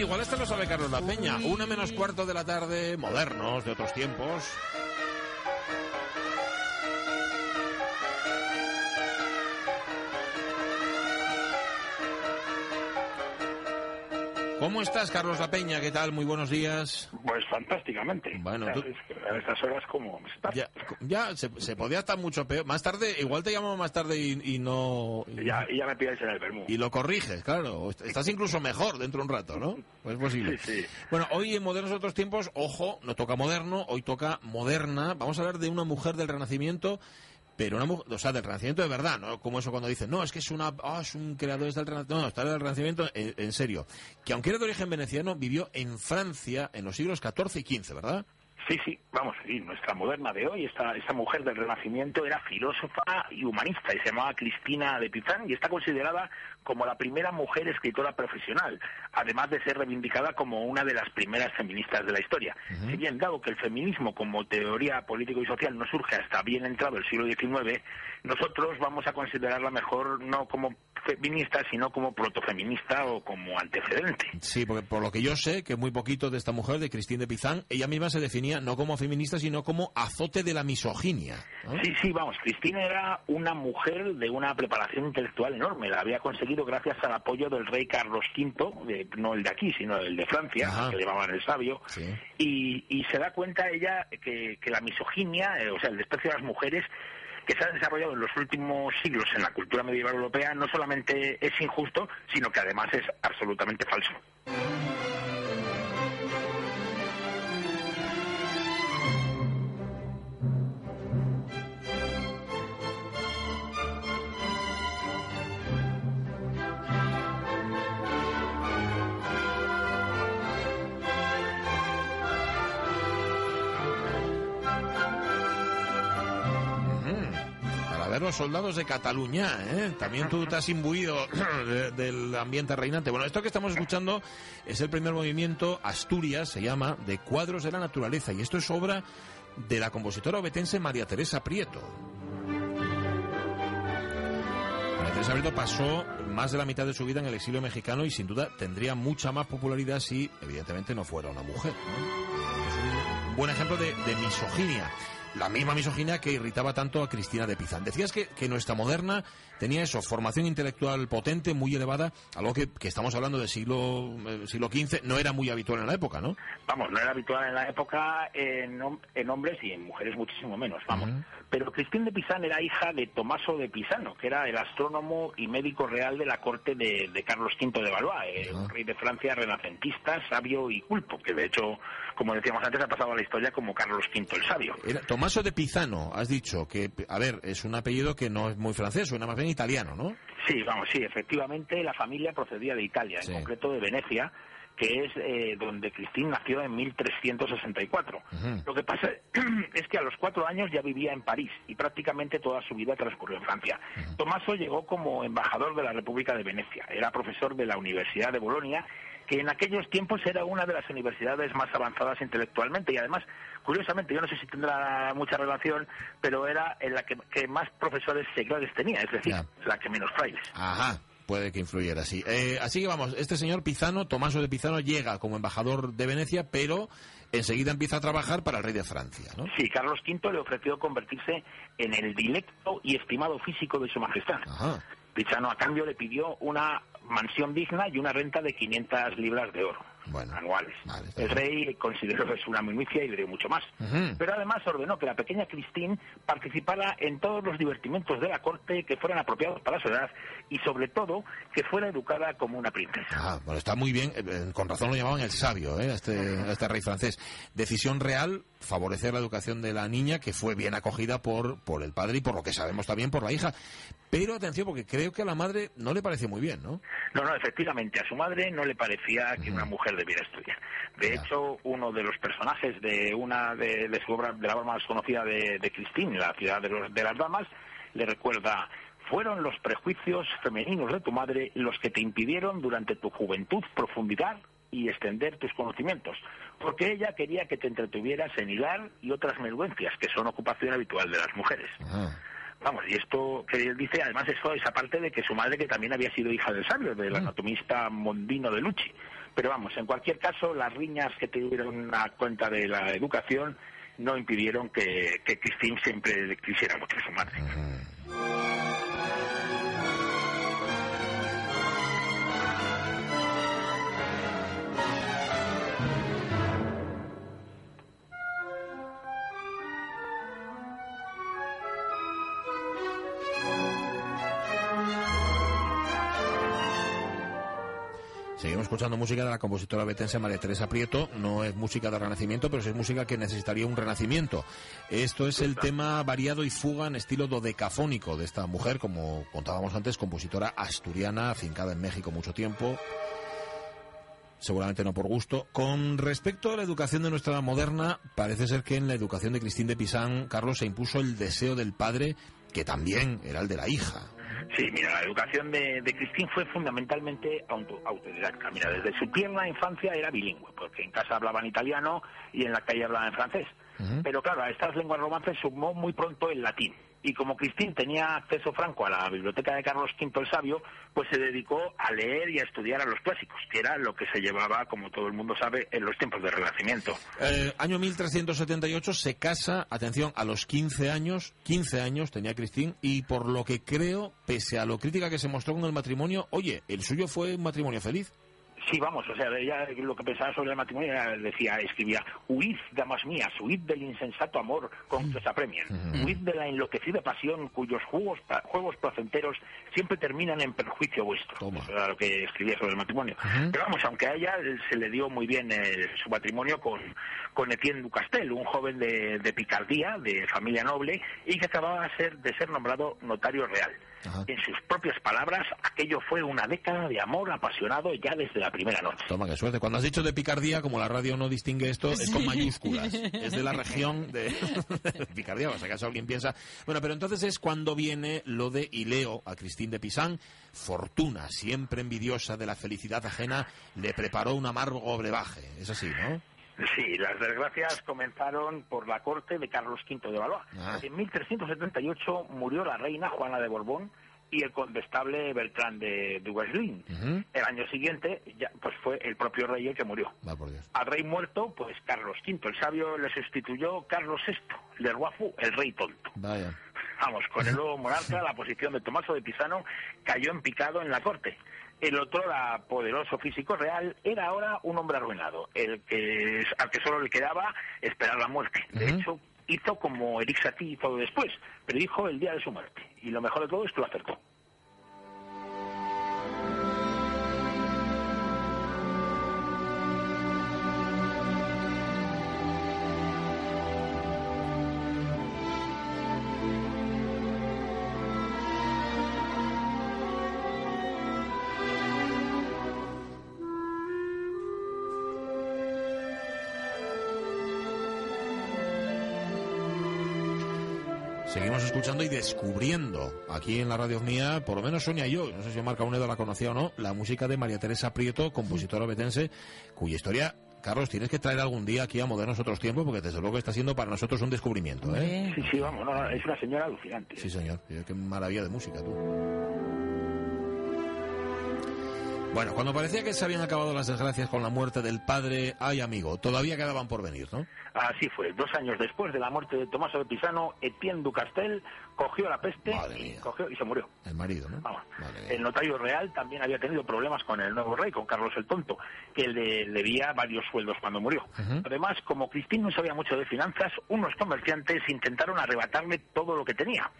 Igual este lo sabe Carlos La Peña. Una menos cuarto de la tarde, modernos, de otros tiempos. ¿Cómo estás, Carlos La Peña? ¿Qué tal? Muy buenos días. Pues fantásticamente. Bueno, O sea, tú- a estas horas como estás. Ya, ya se, se podía estar mucho peor. Más tarde, igual te llamo más tarde y, y no... y- Ya, y ya me pidáis en el vermú. Y lo corriges, claro. Estás incluso mejor dentro de un rato, ¿no? Pues es posible. Sí, sí. Bueno, hoy en Modernos Otros Tiempos, ojo, no toca moderno, hoy toca moderna. Vamos a hablar de una mujer del Renacimiento, pero una mujer, o sea, del Renacimiento de verdad, ¿no? Como eso cuando dicen, no, es que es una, ah, es un creador del Renacimiento. No, está del Renacimiento en, en serio. Que aunque era de origen veneciano, vivió en Francia en los siglos XIV y XV, ¿verdad? Sí, sí, vamos, sí, nuestra moderna de hoy, esta, esta mujer del Renacimiento era filósofa y humanista y se llamaba Cristina de Pizán y está considerada como la primera mujer escritora profesional, además de ser reivindicada como una de las primeras feministas de la historia. Si bien, dado que el feminismo como teoría político y social no surge hasta bien entrado el siglo XIX, nosotros vamos a considerarla mejor no como feminista, sino como protofeminista o como antecedente. Sí, porque por lo que yo sé, que muy poquito de esta mujer, de Christine de Pizán, ella misma se definía no como feminista, sino como azote de la misoginia. ¿no? Sí, sí, vamos, Cristina era una mujer de una preparación intelectual enorme. La había conseguido gracias al apoyo del rey Carlos V, de- no el de aquí, sino el de Francia, Ajá. que le llamaban el sabio. Sí. Y, y se da cuenta ella que, que la misoginia, eh, o sea, el desprecio a las mujeres, que se ha desarrollado en los últimos siglos en la cultura medieval europea, no solamente es injusto, sino que además es absolutamente falso. Para ver los soldados de Cataluña, ¿eh? También tú te has imbuido de- del ambiente reinante. Bueno, esto que estamos escuchando es el primer movimiento, Asturias se llama, de Cuadros de la Naturaleza. Y esto es obra de la compositora obetense María Teresa Prieto. María Teresa Prieto pasó más de la mitad de su vida en el exilio mexicano y sin duda tendría mucha más popularidad si, evidentemente, no fuera una mujer. un buen ejemplo de misoginia. La misma misoginia que irritaba tanto a Cristina de Pizán. Decías que, que nuestra moderna tenía eso, formación intelectual potente, muy elevada, algo que, que estamos hablando del siglo, eh, siglo XV, no era muy habitual en la época, ¿no? Vamos, no era habitual en la época en, en hombres y en mujeres muchísimo menos, vamos. Pero Cristín de Pisán era hija de Tomaso de Pisano, que era el astrónomo y médico real de la corte de, de Carlos V de Valois, eh, un rey de Francia renacentista, sabio y culpo, que de hecho, como decíamos antes, ha pasado a la historia como Carlos V el sabio. Era Tomaso de Pizano, has dicho, que, a ver, es un apellido que no es muy francés, suena más bien italiano, ¿no? Sí, vamos, sí, efectivamente la familia procedía de Italia, Sí. en concreto de Venecia, que es eh, donde Cristín nació en 1364. Ujú. Lo que pasa es que a los cuatro años ya vivía en París y prácticamente toda su vida transcurrió en Francia. Tomaso llegó como embajador de la República de Venecia, era profesor de la Universidad de Bolonia, que en aquellos tiempos era una de las universidades más avanzadas intelectualmente y además, curiosamente, yo no sé si tendrá mucha relación, pero era en la que, que más profesores seglares tenía, es decir, Ya. la que menos frailes. Ajá, puede que influyera, sí. Eh, así que vamos, este señor Pizano, Tomaso de Pizano, llega como embajador de Venecia, pero enseguida empieza a trabajar para el rey de Francia, ¿no? Sí, Carlos V le ofreció convertirse en el directo y estimado físico de su majestad. Ajá. Pichano a cambio le pidió una mansión digna y una renta de 500 libras de oro Bueno, anuales. vale, el rey consideró eso una minucia y le dio mucho más. Pero además ordenó que la pequeña Christine participara en todos los divertimentos de la corte que fueran apropiados para su edad y sobre todo que fuera educada como una princesa. Ah, bueno, está muy bien. eh, con razón lo llamaban el sabio, ¿eh? este, este rey francés. Decisión real, favorecer la educación de la niña, que fue bien acogida por, por el padre y por lo que sabemos también por la hija. Pero atención, porque creo que a la madre no le pareció muy bien, ¿no? No, no, efectivamente, a su madre no le parecía que una mujer debiera estudiar. De Ya. hecho, uno de los personajes de una de, de su obra, de la obra más conocida de, de Christine, La ciudad de, los- de las damas, le recuerda, fueron los prejuicios femeninos de tu madre los que te impidieron durante tu juventud profundizar y extender tus conocimientos, porque ella quería que te entretuvieras en hilar y otras menudencias, que son ocupación habitual de las mujeres. Ah, Vamos, y esto que él dice, además eso es aparte de que su madre, que también había sido hija del sabio, del anatomista Mondino de Lucci. Pero vamos, en cualquier caso, las riñas que tuvieron a cuenta de la educación no impidieron que, que Christine siempre quisiera mucho a su madre. Seguimos escuchando música de la compositora betense María Teresa Prieto. No es música de renacimiento, pero sí es música que necesitaría un renacimiento. Esto es el tema variado y fuga en estilo dodecafónico de esta mujer, como contábamos antes, compositora asturiana, afincada en México mucho tiempo. Seguramente no por gusto. Con respecto a la educación de nuestra moderna, parece ser que en la educación de Cristín de Pisán, Carlos, se impuso el deseo del padre, que también era el de la hija. Sí, mira, la educación de, de Cristín fue fundamentalmente autodidacta. Mira, desde su tierna infancia era bilingüe, porque en casa hablaban italiano y en la calle hablaban francés. Pero claro, a estas lenguas romances sumó muy pronto el latín y como Cristín tenía acceso franco a la biblioteca de Carlos V el Sabio, pues se dedicó a leer y a estudiar a los clásicos, que era lo que se llevaba, como todo el mundo sabe, en los tiempos del Renacimiento. Eh, año 1378 se casa, atención, a los 15 años, 15 años tenía Cristín, y por lo que creo, pese a lo crítica que se mostró con el matrimonio, oye, el suyo fue un matrimonio feliz. Sí, vamos, o sea, ella lo que pensaba sobre el matrimonio decía, escribía, huid, damas mías, huid del insensato amor con que se apremian, huid de la enloquecida pasión cuyos juegos, juegos placenteros siempre terminan en perjuicio vuestro. Eso era lo que escribía sobre el matrimonio. Pero vamos, aunque a ella se le dio muy bien eh, su matrimonio con, con Etienne Ducastel, un joven de, de picardía, de familia noble, y que acababa de ser, de ser nombrado notario real. En sus propias palabras, aquello fue una década de amor apasionado ya desde la primera noche. Toma, qué suerte. Cuando has dicho de picardía, como la radio no distingue esto, es con mayúsculas. Es de la región de picardía, o sea, acaso alguien piensa... Bueno, pero entonces es cuando viene lo de Ileo a Cristín de Pisán. Fortuna, siempre envidiosa de la felicidad ajena, le preparó un amargo brebaje. Es así, ¿no? Sí, las desgracias comenzaron por la corte de Carlos V de Valois. Ah. En 1378 murió la reina Juana de Borbón y el condestable Bertrand de, de El año siguiente, ya, pues fue el propio rey el que murió. Al rey muerto, pues Carlos V, el sabio, le sustituyó Carlos VI, el Ruafu, el rey tonto. Vaya. Vamos, con el nuevo monarca, la posición de Tomaso de Pisano cayó en picado en la corte. El otro, la poderoso físico real, era ahora un hombre arruinado, el que al que solo le quedaba esperar la muerte. De hecho, hizo como Eric Satie hizo después, predijo el día de su muerte. Y lo mejor de todo es que lo acertó. Seguimos escuchando y descubriendo aquí en la radio mía, por lo menos Sonia y yo, no sé si Marca Unedo la conocía o no, la música de María Teresa Prieto, compositora betense, cuya historia Carlos, tienes que traer algún día aquí a Modernos Otros Tiempos, porque desde luego está siendo para nosotros un descubrimiento, ¿eh? Sí, sí, vamos, es una señora alucinante. Sí, señor, qué maravilla de música, tú. Bueno, cuando parecía que se habían acabado las desgracias con la muerte del padre, ay amigo, todavía quedaban por venir, ¿no? Así fue. Dos años después de la muerte de Tomás de Pisano, Etienne Ducastel cogió la peste y, cogió y se murió. El marido, ¿no? El notario real también había tenido problemas con el nuevo rey, con Carlos el Tonto, que le debía varios sueldos cuando murió. Además, como Cristín no sabía mucho de finanzas, unos comerciantes intentaron arrebatarle todo lo que tenía.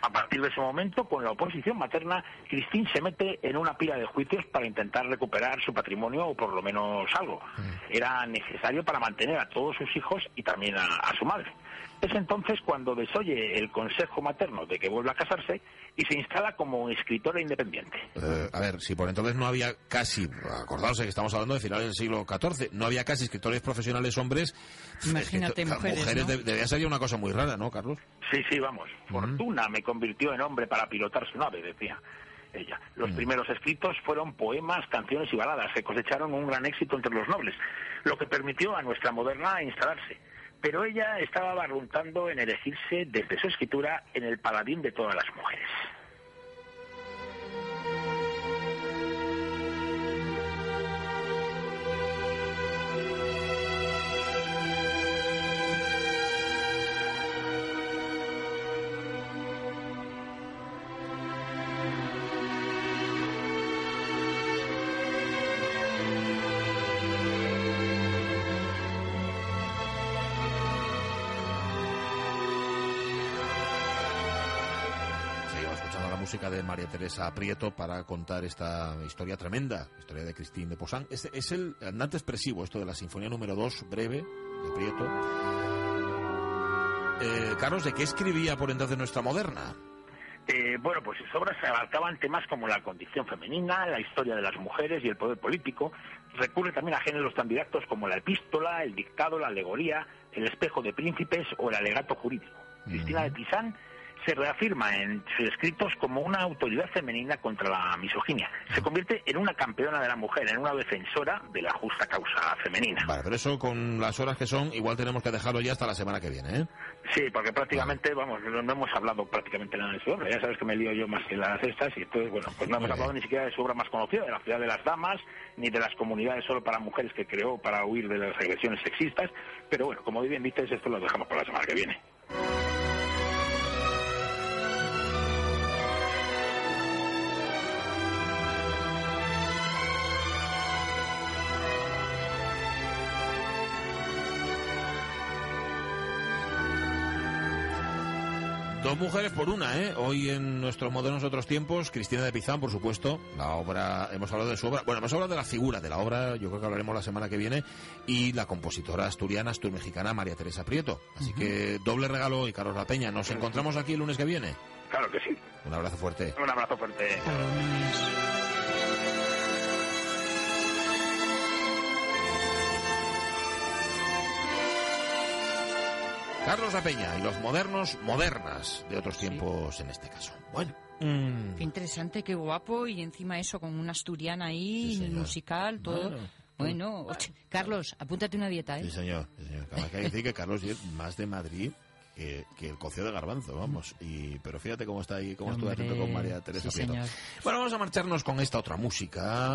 A partir de ese momento, con la oposición materna, Cristín se mete en una pila de juicios para intentar recuperar su patrimonio o por lo menos algo. Mm. Era necesario para mantener a todos sus hijos y también a, su madre. Es entonces cuando desoye el consejo materno de que vuelva a casarse y se instala como escritora independiente. Eh, a ver, si por entonces no había casi, acordaos que estamos hablando de finales del siglo XIV, no había casi escritores profesionales hombres. Imagínate, mujeres. mujeres debía ser una cosa muy rara, ¿no, Carlos? Sí, sí, vamos. Fortuna me convirtió en hombre para pilotar su nave, decía ella. Los primeros escritos fueron poemas, canciones y baladas que cosecharon un gran éxito entre los nobles, lo que permitió a nuestra moderna instalarse pero ella estaba barruntando en elegirse desde su escritura en el paladín de todas las mujeres. Música de María Teresa Prieto para contar esta historia tremenda, historia de Cristín de Posán. Es, es el andante expresivo esto de la Sinfonía número 2, breve, de Prieto. Eh, Carlos, ¿de qué escribía por entonces nuestra moderna? Eh, bueno, pues sus obras abarcaban temas como la condición femenina, la historia de las mujeres y el poder político. Recurre también a géneros tan directos como la epístola, el dictado, la alegoría, el espejo de príncipes o el alegato jurídico. Cristina de Pizán se reafirma en sus escritos como una autoridad femenina contra la misoginia. Se convierte en una campeona de la mujer, en una defensora de la justa causa femenina. Vale, pero eso con las horas que son, igual tenemos que dejarlo ya hasta la semana que viene, ¿eh? Sí, porque prácticamente, vamos, no, hemos hablado prácticamente nada de su obra. Ya sabes que me lío yo más que las estas y entonces, bueno, pues no hemos hablado ni siquiera de su obra más conocida, de la ciudad de las damas, ni de las comunidades solo para mujeres que creó para huir de las agresiones sexistas. Pero bueno, como bien dices, esto lo dejamos para la semana que viene. Dos mujeres por una, ¿eh? Hoy en nuestros modernos otros tiempos, Cristina de Pizán, por supuesto, la obra, hemos hablado de su obra, bueno, hemos hablado de la figura de la obra, yo creo que hablaremos la semana que viene, y la compositora asturiana, astur-mexicana María Teresa Prieto. Así que doble regalo y Carlos La Peña. ¿Nos encontramos aquí el lunes que viene? Claro que sí. Un abrazo fuerte. Un abrazo fuerte. Carlos La Peña y los modernos, modernas de otros tiempos en este caso. Bueno. Mm. Qué interesante, qué guapo y encima eso con una asturiana ahí, musical, todo. Bueno, Carlos, apúntate una dieta, ¿eh? Sí, señor. Sí, señor. hay que decir que Carlos es más de Madrid que, el cocido de garbanzo, vamos. Y, pero fíjate cómo está ahí, cómo estuve atento con María Teresa sí, Bueno, vamos a marcharnos con esta otra música.